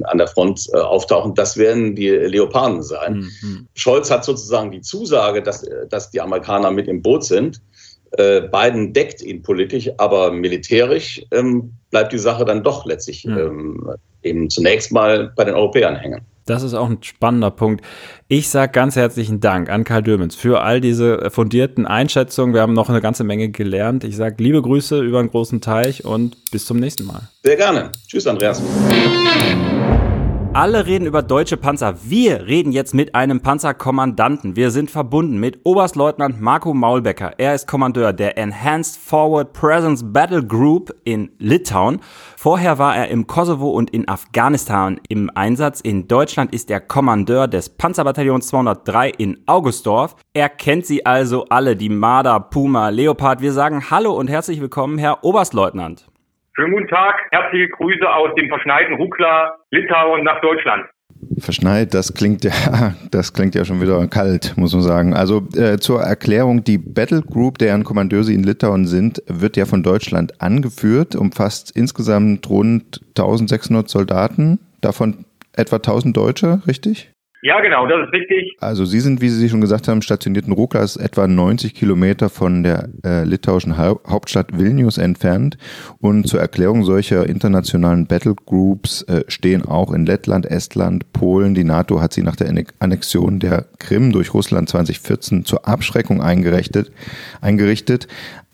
an der Front äh, auftauchen. Das werden die Leoparden sein. Mhm. Scholz hat sozusagen die Zusage, dass, dass die Amerikaner mit im Boot sind. Äh, Biden deckt ihn politisch, aber militärisch ähm, bleibt die Sache dann doch letztlich mhm. ähm, eben zunächst mal bei den Europäern hängen. Das ist auch ein spannender Punkt. Ich sage ganz herzlichen Dank an Karl Dömens für all diese fundierten Einschätzungen. Wir haben noch eine ganze Menge gelernt. Ich sage liebe Grüße über einen großen Teich und bis zum nächsten Mal. Sehr gerne. Tschüss, Andreas. Alle reden über deutsche Panzer. Wir reden jetzt mit einem Panzerkommandanten. Wir sind verbunden mit Oberstleutnant Marco Maulbecker. Er ist Kommandeur der Enhanced Forward Presence Battle Group in Litauen. Vorher war er im Kosovo und in Afghanistan im Einsatz. In Deutschland ist er Kommandeur des Panzerbataillons 203 in Augustdorf. Er kennt sie also alle, die Marder, Puma, Leopard. Wir sagen Hallo und herzlich willkommen, Herr Oberstleutnant. Schönen guten Tag, herzliche Grüße aus dem verschneiten Rukla, Litauen nach Deutschland. Verschneit, das klingt ja, das klingt ja schon wieder kalt, muss man sagen. Also äh, zur Erklärung, die Battle Group, deren Kommandeur sie in Litauen sind, wird ja von Deutschland angeführt, umfasst insgesamt rund 1600 Soldaten, davon etwa 1000 Deutsche, richtig? Ja, genau, das ist richtig. Also Sie sind, wie Sie schon gesagt haben, stationiert in Rukla, ist etwa 90 Kilometer von der äh, litauischen ha Hauptstadt Vilnius entfernt. Und zur Erklärung solcher internationalen Battlegroups äh, stehen auch in Lettland, Estland, Polen. Die NATO hat sie nach der Annexion der Krim durch Russland 2014 zur Abschreckung eingerichtet. eingerichtet.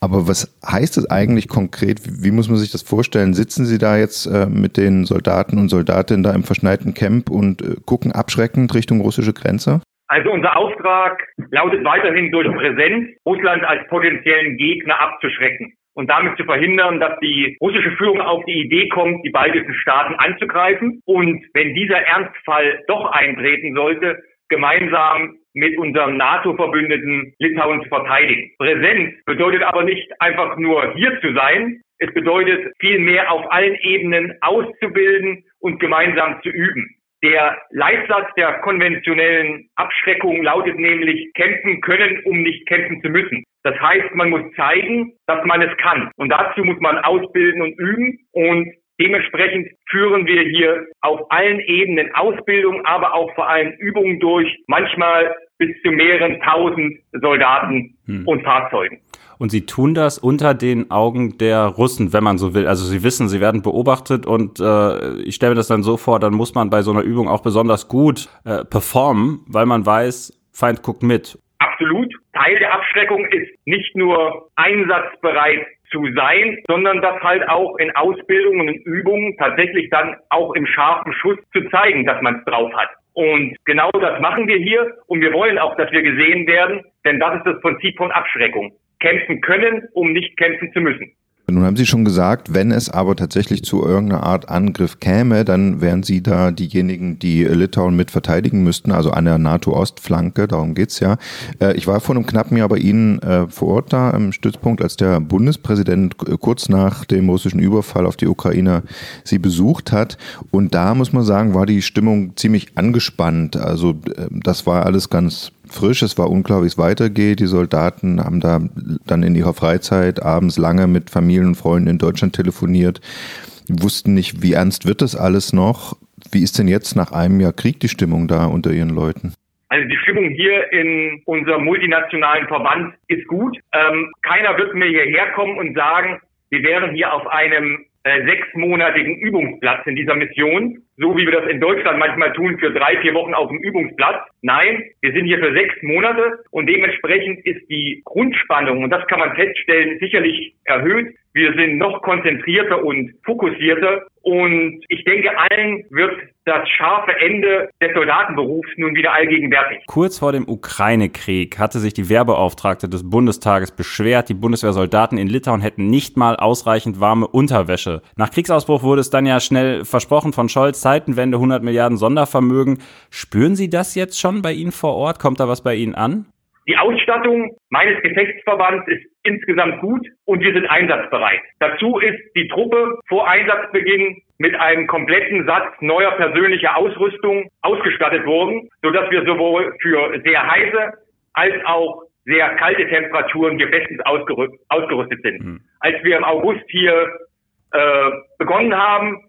Aber was heißt es eigentlich konkret? Wie muss man sich das vorstellen? Sitzen Sie da jetzt äh, mit den Soldaten und Soldatinnen da im verschneiten Camp und äh, gucken abschreckend Richtung russische Grenze? Also unser Auftrag lautet weiterhin durch Präsenz, Russland als potenziellen Gegner abzuschrecken und damit zu verhindern, dass die russische Führung auf die Idee kommt, die baltischen Staaten anzugreifen. Und wenn dieser Ernstfall doch eintreten sollte, gemeinsam mit unserem NATO-Verbündeten Litauen zu verteidigen. Präsenz bedeutet aber nicht einfach nur hier zu sein. Es bedeutet vielmehr auf allen Ebenen auszubilden und gemeinsam zu üben. Der Leitsatz der konventionellen Abschreckung lautet nämlich kämpfen können, um nicht kämpfen zu müssen. Das heißt, man muss zeigen, dass man es kann. Und dazu muss man ausbilden und üben. Und Dementsprechend führen wir hier auf allen Ebenen Ausbildung, aber auch vor allem Übungen durch, manchmal bis zu mehreren tausend Soldaten hm. und Fahrzeugen. Und sie tun das unter den Augen der Russen, wenn man so will. Also sie wissen, sie werden beobachtet und äh, ich stelle mir das dann so vor, dann muss man bei so einer Übung auch besonders gut äh, performen, weil man weiß, Feind guckt mit. Absolut. Teil der Abschreckung ist nicht nur einsatzbereit zu sein, sondern das halt auch in Ausbildungen und Übungen tatsächlich dann auch im scharfen Schuss zu zeigen, dass man es drauf hat. Und genau das machen wir hier und wir wollen auch, dass wir gesehen werden, denn das ist das Prinzip von Abschreckung. Kämpfen können, um nicht kämpfen zu müssen. Nun haben Sie schon gesagt, wenn es aber tatsächlich zu irgendeiner Art Angriff käme, dann wären Sie da diejenigen, die Litauen mit verteidigen müssten, also an der NATO-Ostflanke, darum geht's ja. Äh, ich war vor einem knappen Jahr bei Ihnen äh, vor Ort da im Stützpunkt, als der Bundespräsident kurz nach dem russischen Überfall auf die Ukraine Sie besucht hat. Und da muss man sagen, war die Stimmung ziemlich angespannt. Also äh, das war alles ganz frisch. Es war unklar, wie es weitergeht. Die Soldaten haben da dann in ihrer Freizeit abends lange mit Familien und Freunden in Deutschland telefoniert, die wussten nicht, wie ernst wird das alles noch. Wie ist denn jetzt nach einem Jahr Krieg die Stimmung da unter Ihren Leuten? Also die Stimmung hier in unserem multinationalen Verband ist gut. Ähm, keiner wird mir hierher kommen und sagen, wir wären hier auf einem äh, sechsmonatigen Übungsplatz in dieser Mission, so wie wir das in Deutschland manchmal tun für drei, vier Wochen auf dem Übungsplatz. Nein, wir sind hier für sechs Monate und dementsprechend ist die Grundspannung, und das kann man feststellen, sicherlich erhöht. Wir sind noch konzentrierter und fokussierter und ich denke, allen wird das scharfe Ende des Soldatenberufs nun wieder allgegenwärtig. Kurz vor dem Ukraine-Krieg hatte sich die Wehrbeauftragte des Bundestages beschwert, die Bundeswehrsoldaten in Litauen hätten nicht mal ausreichend warme Unterwäsche. Nach Kriegsausbruch wurde es dann ja schnell versprochen von Scholz, Zeitenwende, 100 Milliarden Sondervermögen. Spüren Sie das jetzt schon bei Ihnen vor Ort? Kommt da was bei Ihnen an? Die Ausstattung meines Gefechtsverbands ist insgesamt gut und wir sind einsatzbereit. Dazu ist die Truppe vor Einsatzbeginn mit einem kompletten Satz neuer persönlicher Ausrüstung ausgestattet worden, sodass wir sowohl für sehr heiße als auch sehr kalte Temperaturen bestens ausgerüstet sind. Mhm. Als wir im August hier äh, begonnen haben,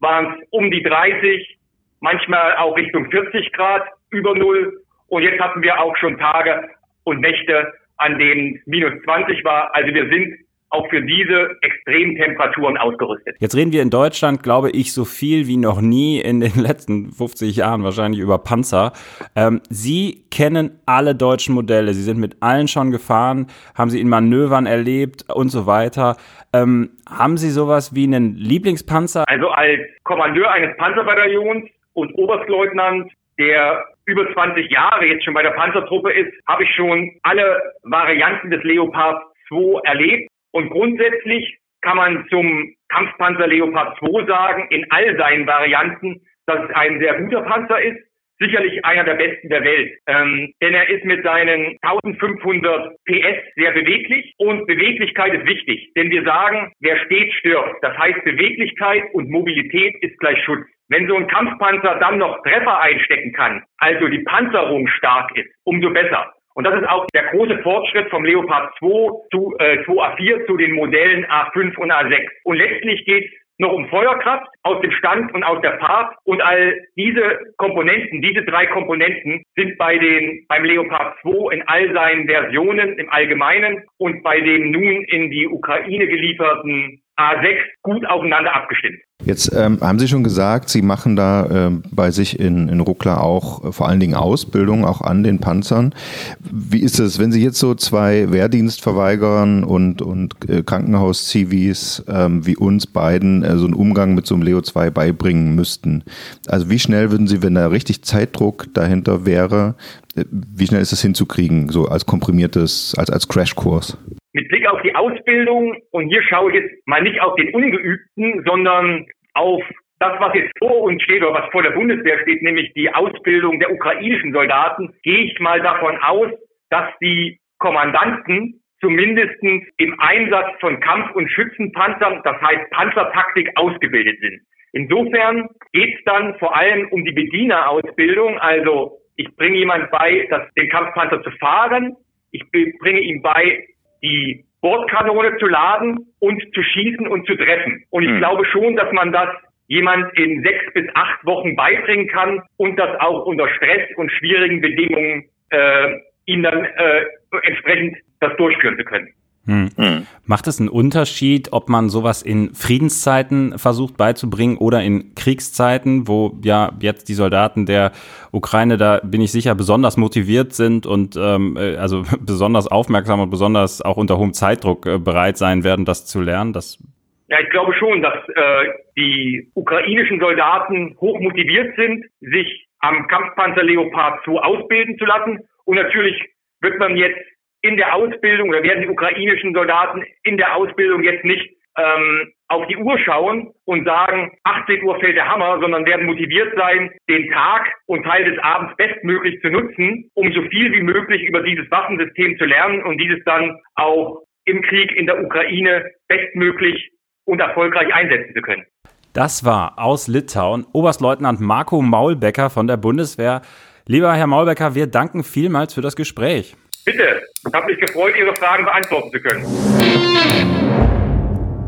waren es um die 30, manchmal auch Richtung 40 Grad über Null. Und jetzt hatten wir auch schon Tage, und Nächte, an denen minus 20 war. Also wir sind auch für diese extremen Temperaturen ausgerüstet. Jetzt reden wir in Deutschland, glaube ich, so viel wie noch nie in den letzten 50 Jahren wahrscheinlich über Panzer. Ähm, Sie kennen alle deutschen Modelle. Sie sind mit allen schon gefahren, haben sie in Manövern erlebt und so weiter. Ähm, haben Sie sowas wie einen Lieblingspanzer? Also als Kommandeur eines Panzerbataillons und Oberstleutnant der über 20 Jahre jetzt schon bei der Panzertruppe ist, habe ich schon alle Varianten des Leopard 2 erlebt. Und grundsätzlich kann man zum Kampfpanzer Leopard 2 sagen, in all seinen Varianten, dass es ein sehr guter Panzer ist. Sicherlich einer der besten der Welt. Ähm, denn er ist mit seinen 1500 PS sehr beweglich und Beweglichkeit ist wichtig. Denn wir sagen, wer steht, stirbt. Das heißt, Beweglichkeit und Mobilität ist gleich Schutz. Wenn so ein Kampfpanzer dann noch Treffer einstecken kann, also die Panzerung stark ist, umso besser. Und das ist auch der große Fortschritt vom Leopard 2 zu äh, 2A4 zu den Modellen A5 und A6. Und letztlich geht noch um Feuerkraft aus dem Stand und aus der Fahrt. Und all diese Komponenten, diese drei Komponenten sind bei den, beim Leopard 2 in all seinen Versionen im Allgemeinen und bei dem nun in die Ukraine gelieferten A6 gut aufeinander abgestimmt. Jetzt ähm, haben Sie schon gesagt, Sie machen da äh, bei sich in, in Ruckler auch äh, vor allen Dingen Ausbildung, auch an den Panzern. Wie ist es, wenn Sie jetzt so zwei Wehrdienstverweigern und, und äh, Krankenhaus-Civis ähm, wie uns beiden äh, so einen Umgang mit so einem Leo 2 beibringen müssten? Also wie schnell würden Sie, wenn da richtig Zeitdruck dahinter wäre, äh, wie schnell ist das hinzukriegen, so als komprimiertes, als, als Crashkurs? Mit Blick auf die Ausbildung, und hier schaue ich jetzt mal nicht auf den Ungeübten, sondern auf das, was jetzt vor uns steht oder was vor der Bundeswehr steht, nämlich die Ausbildung der ukrainischen Soldaten, gehe ich mal davon aus, dass die Kommandanten zumindest im Einsatz von Kampf- und Schützenpanzern, das heißt Panzertaktik, ausgebildet sind. Insofern geht es dann vor allem um die Bedienerausbildung, also ich bringe jemand bei, das, den Kampfpanzer zu fahren, ich bringe ihm bei, die Bordkanone zu laden und zu schießen und zu treffen. Und ich hm. glaube schon, dass man das jemand in sechs bis acht Wochen beibringen kann und das auch unter Stress und schwierigen Bedingungen äh, ihm dann äh, entsprechend das durchführen zu können. Hm. Hm. Macht es einen Unterschied, ob man sowas in Friedenszeiten versucht beizubringen oder in Kriegszeiten, wo ja jetzt die Soldaten der Ukraine, da bin ich sicher, besonders motiviert sind und ähm, äh, also besonders aufmerksam und besonders auch unter hohem Zeitdruck äh, bereit sein werden, das zu lernen? Das ja, ich glaube schon, dass äh, die ukrainischen Soldaten hoch motiviert sind, sich am Kampfpanzer Leopard 2 ausbilden zu lassen. Und natürlich wird man jetzt in der Ausbildung oder werden die ukrainischen Soldaten in der Ausbildung jetzt nicht ähm, auf die Uhr schauen und sagen, 18 Uhr fällt der Hammer, sondern werden motiviert sein, den Tag und Teil des Abends bestmöglich zu nutzen, um so viel wie möglich über dieses Waffensystem zu lernen und dieses dann auch im Krieg in der Ukraine bestmöglich und erfolgreich einsetzen zu können. Das war aus Litauen Oberstleutnant Marco Maulbecker von der Bundeswehr. Lieber Herr Maulbecker, wir danken vielmals für das Gespräch. Bitte, ich habe mich gefreut, Ihre Fragen beantworten zu können.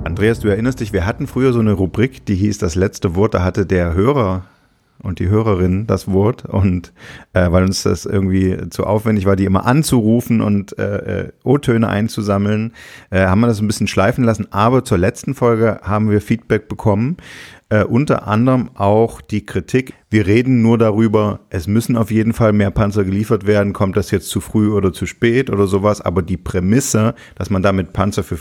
Andreas, du erinnerst dich, wir hatten früher so eine Rubrik, die hieß das letzte Wort, da hatte der Hörer und die Hörerin das Wort und äh, weil uns das irgendwie zu aufwendig war, die immer anzurufen und äh, äh, O-Töne einzusammeln, äh, haben wir das ein bisschen schleifen lassen. Aber zur letzten Folge haben wir Feedback bekommen, äh, unter anderem auch die Kritik, wir reden nur darüber, es müssen auf jeden Fall mehr Panzer geliefert werden, kommt das jetzt zu früh oder zu spät oder sowas, aber die Prämisse, dass man damit Panzer für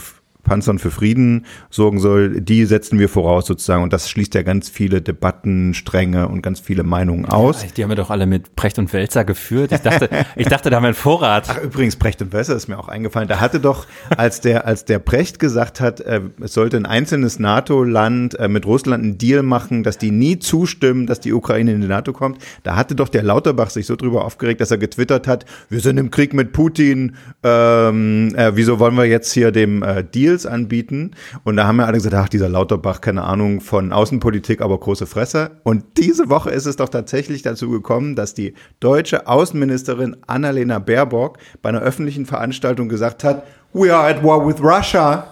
Panzern für Frieden sorgen soll, die setzen wir voraus sozusagen. Und das schließt ja ganz viele Debatten, Stränge und ganz viele Meinungen aus. Ja, die haben wir doch alle mit Precht und Wälzer geführt. Ich dachte, ich dachte, da haben wir einen Vorrat. Ach, übrigens, Precht und Wälzer ist mir auch eingefallen. Da hatte doch, als der, als der Precht gesagt hat, äh, es sollte ein einzelnes NATO-Land äh, mit Russland einen Deal machen, dass die nie zustimmen, dass die Ukraine in die NATO kommt, da hatte doch der Lauterbach sich so drüber aufgeregt, dass er getwittert hat, wir sind im Krieg mit Putin, ähm, äh, wieso wollen wir jetzt hier dem äh, Deal Deals anbieten. Und da haben wir alle gesagt, ach, dieser Lauterbach, keine Ahnung von Außenpolitik, aber große Fresse. Und diese Woche ist es doch tatsächlich dazu gekommen, dass die deutsche Außenministerin Annalena Baerbock bei einer öffentlichen Veranstaltung gesagt hat, we are at war with Russia.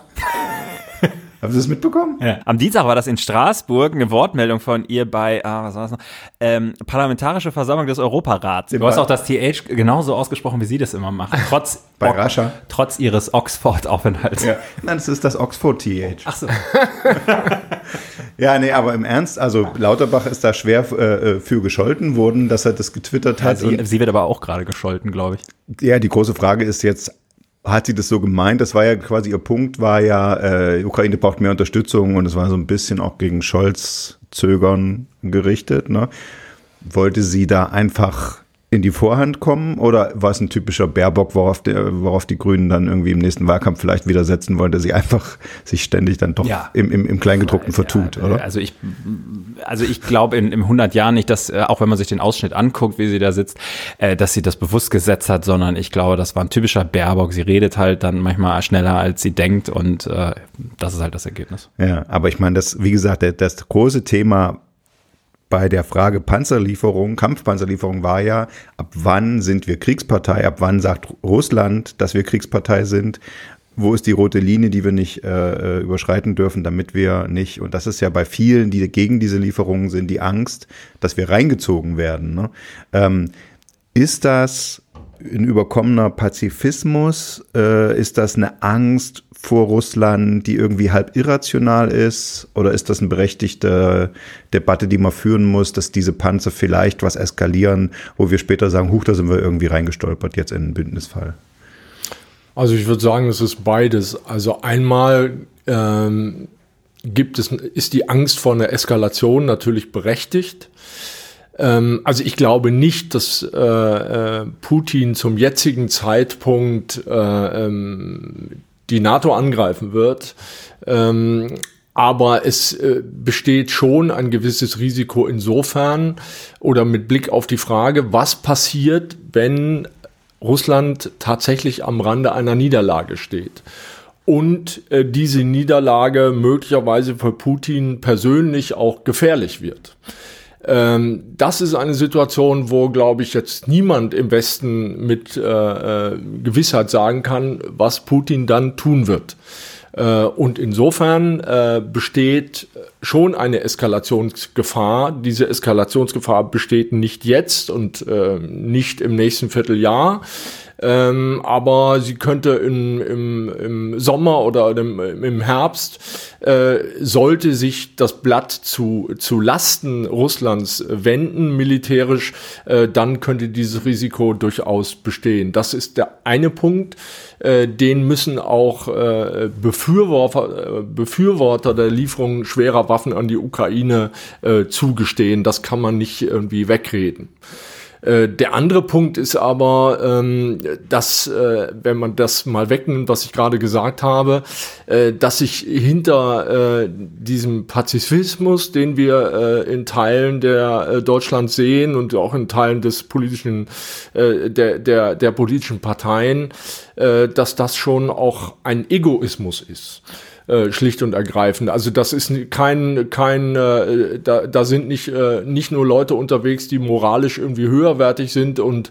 Haben Sie das mitbekommen? Ja. Am Dienstag war das in Straßburg eine Wortmeldung von ihr bei, ah, was war das noch? Ähm, Parlamentarische Versammlung des Europarats. Du hast auch das TH genauso ausgesprochen, wie Sie das immer machen. Trotz, bei Rascha. trotz Ihres Oxford-Aufenthalts. Ja. Nein, es ist das Oxford-TH. Ach so. ja, nee, aber im Ernst, also Lauterbach ist da schwer äh, äh für gescholten worden, dass er das getwittert hat. Ja, sie, sie wird aber auch gerade gescholten, glaube ich. Ja, die große Frage ist jetzt, hat sie das so gemeint? Das war ja quasi ihr Punkt, war ja, äh, Ukraine braucht mehr Unterstützung und es war so ein bisschen auch gegen Scholz zögern gerichtet. Ne? Wollte sie da einfach in die Vorhand kommen oder war es ein typischer Baerbock, worauf, der, worauf die Grünen dann irgendwie im nächsten Wahlkampf vielleicht wieder setzen wollen, dass sie einfach sich ständig dann doch ja. im, im, im Kleingedruckten ja, vertut, oder? Also ich, also ich glaube in, in 100 Jahren nicht, dass, äh, auch wenn man sich den Ausschnitt anguckt, wie sie da sitzt, äh, dass sie das bewusst gesetzt hat, sondern ich glaube, das war ein typischer Baerbock. Sie redet halt dann manchmal schneller, als sie denkt und äh, das ist halt das Ergebnis. Ja, aber ich meine, das, wie gesagt, das große Thema bei der Frage Panzerlieferung, Kampfpanzerlieferung war ja, ab wann sind wir Kriegspartei, ab wann sagt Russland, dass wir Kriegspartei sind, wo ist die rote Linie, die wir nicht äh, äh, überschreiten dürfen, damit wir nicht, und das ist ja bei vielen, die gegen diese Lieferungen sind, die Angst, dass wir reingezogen werden. Ne? Ähm, ist das ein überkommener Pazifismus? Äh, ist das eine Angst vor Russland, die irgendwie halb irrational ist? Oder ist das eine berechtigte Debatte, die man führen muss, dass diese Panzer vielleicht was eskalieren, wo wir später sagen, huch, da sind wir irgendwie reingestolpert jetzt in den Bündnisfall? Also ich würde sagen, es ist beides. Also einmal ähm, gibt es, ist die Angst vor einer Eskalation natürlich berechtigt. Ähm, also ich glaube nicht, dass äh, äh, Putin zum jetzigen Zeitpunkt äh, ähm, die NATO angreifen wird. Ähm, aber es äh, besteht schon ein gewisses Risiko insofern oder mit Blick auf die Frage, was passiert, wenn Russland tatsächlich am Rande einer Niederlage steht und äh, diese Niederlage möglicherweise für Putin persönlich auch gefährlich wird. Ähm, das ist eine Situation, wo, glaube ich, jetzt niemand im Westen mit äh, äh, Gewissheit sagen kann, was Putin dann tun wird. Äh, und insofern äh, besteht schon eine Eskalationsgefahr. Diese Eskalationsgefahr besteht nicht jetzt und äh, nicht im nächsten Vierteljahr. Ähm, aber sie könnte in, im, im Sommer oder im, im Herbst, äh, sollte sich das Blatt zu, zu Lasten Russlands wenden, militärisch, äh, dann könnte dieses Risiko durchaus bestehen. Das ist der eine Punkt. Äh, den müssen auch äh, Befürworter, äh, Befürworter der Lieferung schwerer Waffen an die Ukraine zugestehen. Das kann man nicht irgendwie wegreden. Äh, der andere Punkt ist aber, ähm, dass, äh, wenn man das mal wegnimmt, was ich gerade gesagt habe, äh, dass sich hinter äh, diesem Pazifismus, den wir äh, in Teilen der Deutschland sehen und auch in Teilen des politischen, der, der, der politischen Parteien, dass das schon auch ein Egoismus ist. Äh, schlicht und ergreifend. Also das ist kein, kein äh, da, da sind nicht, äh, nicht nur Leute unterwegs, die moralisch irgendwie höherwertig sind und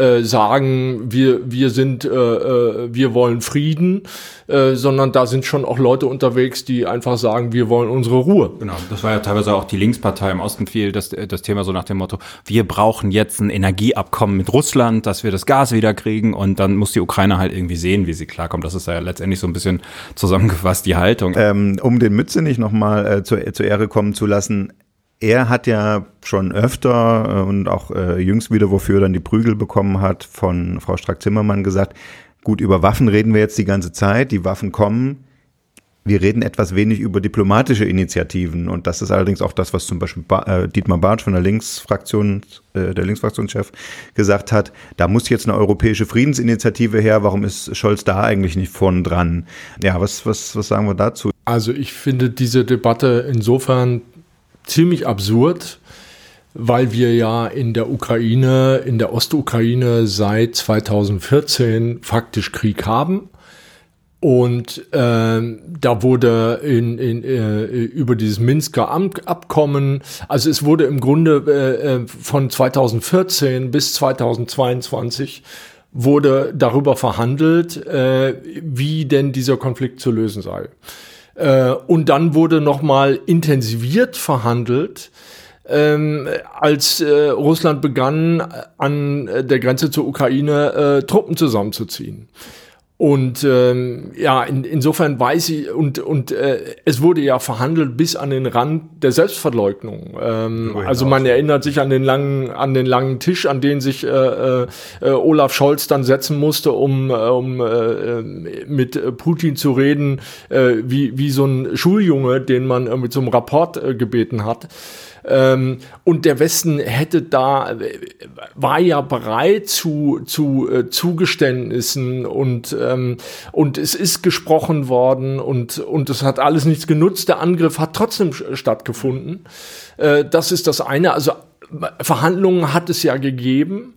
äh, sagen, wir, wir sind, äh, äh, wir wollen Frieden, äh, sondern da sind schon auch Leute unterwegs, die einfach sagen, wir wollen unsere Ruhe. Genau, das war ja teilweise auch die Linkspartei im Osten viel, das, das Thema so nach dem Motto, wir brauchen jetzt ein Energieabkommen mit Russland, dass wir das Gas wieder kriegen und dann muss die Ukraine halt irgendwie sehen, wie sie klarkommt. Das ist ja letztendlich so ein bisschen zusammengefasst die Haltung. Ähm, um den Mütze nicht nochmal äh, zur, zur Ehre kommen zu lassen, er hat ja schon öfter äh, und auch äh, jüngst wieder, wofür er dann die Prügel bekommen hat, von Frau Strack-Zimmermann gesagt, gut, über Waffen reden wir jetzt die ganze Zeit, die Waffen kommen. Wir reden etwas wenig über diplomatische Initiativen und das ist allerdings auch das, was zum Beispiel ba äh, Dietmar Bartsch von der Linksfraktion, äh, der Linksfraktionschef gesagt hat. Da muss jetzt eine europäische Friedensinitiative her. Warum ist Scholz da eigentlich nicht vorn dran? Ja, was, was, was sagen wir dazu? Also ich finde diese Debatte insofern ziemlich absurd, weil wir ja in der Ukraine, in der Ostukraine seit 2014 faktisch Krieg haben. Und äh, da wurde in, in, äh, über dieses Minsker Abkommen, also es wurde im Grunde äh, äh von 2014 bis 2022 wurde darüber verhandelt, äh, wie denn dieser Konflikt zu lösen sei. Äh, und dann wurde nochmal intensiviert verhandelt, ähm, als äh, Russland begann, an der Grenze zur Ukraine äh, Truppen zusammenzuziehen. Und ähm, ja, in, insofern weiß ich, und, und äh, es wurde ja verhandelt bis an den Rand der Selbstverleugnung. Ähm, also man erinnert sich an den langen, an den langen Tisch, an den sich äh, äh, Olaf Scholz dann setzen musste, um, äh, um äh, mit Putin zu reden, äh, wie, wie so ein Schuljunge, den man äh, mit so einem Rapport äh, gebeten hat. Ähm, und der Westen hätte da, war ja bereit zu, zu äh, Zugeständnissen und, ähm, und es ist gesprochen worden und, und es hat alles nichts genutzt. Der Angriff hat trotzdem stattgefunden. Äh, das ist das eine. Also Verhandlungen hat es ja gegeben.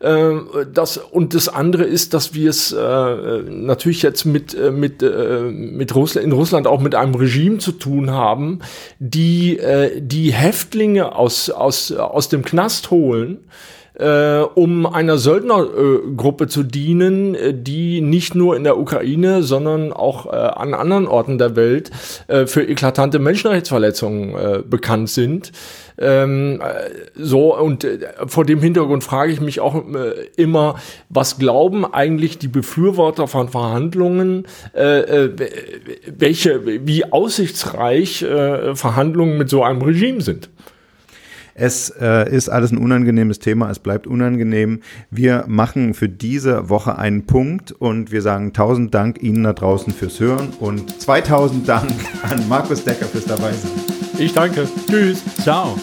Äh, das, und das andere ist, dass wir es äh, natürlich jetzt mit, äh, mit, äh, mit Russland, in Russland auch mit einem Regime zu tun haben, die äh, die Häftlinge aus, aus, aus dem Knast holen, äh, um einer Söldnergruppe äh, zu dienen, äh, die nicht nur in der Ukraine, sondern auch äh, an anderen Orten der Welt äh, für eklatante Menschenrechtsverletzungen äh, bekannt sind. Ähm, so, und vor dem Hintergrund frage ich mich auch immer, was glauben eigentlich die Befürworter von Verhandlungen, welche, wie aussichtsreich Verhandlungen mit so einem Regime sind? Es äh, ist alles ein unangenehmes Thema, es bleibt unangenehm. Wir machen für diese Woche einen Punkt und wir sagen tausend Dank Ihnen da draußen fürs Hören und 2000 Dank an Markus Decker fürs Dabeisein. Ich danke. Tschüss. Ciao.